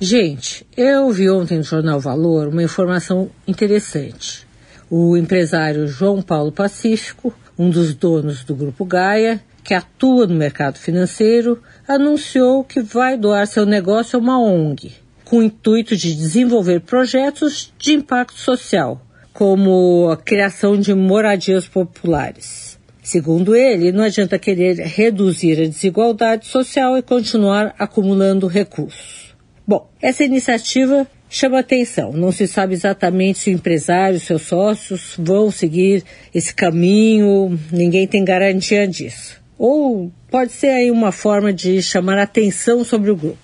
Gente, eu vi ontem no Jornal Valor uma informação interessante. O empresário João Paulo Pacífico, um dos donos do Grupo Gaia, que atua no mercado financeiro, anunciou que vai doar seu negócio a uma ONG, com o intuito de desenvolver projetos de impacto social, como a criação de moradias populares. Segundo ele, não adianta querer reduzir a desigualdade social e continuar acumulando recursos. Bom, essa iniciativa chama atenção. Não se sabe exatamente se o empresário seus sócios vão seguir esse caminho, ninguém tem garantia disso. Ou pode ser aí uma forma de chamar atenção sobre o grupo.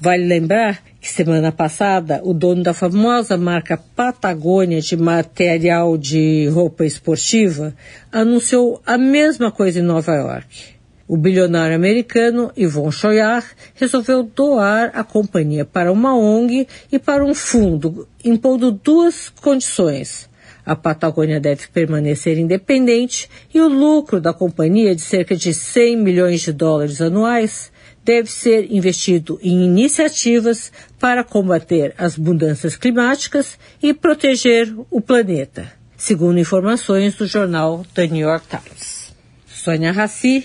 Vale lembrar que semana passada o dono da famosa marca Patagônia de material de roupa esportiva anunciou a mesma coisa em Nova York. O bilionário americano Yvon Choyard resolveu doar a companhia para uma ONG e para um fundo, impondo duas condições. A Patagônia deve permanecer independente e o lucro da companhia, de cerca de 100 milhões de dólares anuais, deve ser investido em iniciativas para combater as mudanças climáticas e proteger o planeta, segundo informações do jornal The New York Times. Sônia Rassi,